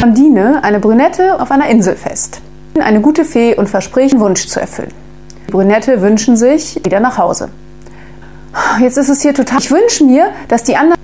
Blondine, eine Brünette, auf einer Insel fest. Eine gute Fee und verspricht, einen Wunsch zu erfüllen. Die Brünette wünschen sich wieder nach Hause. Jetzt ist es hier total. Ich wünsche mir, dass die anderen.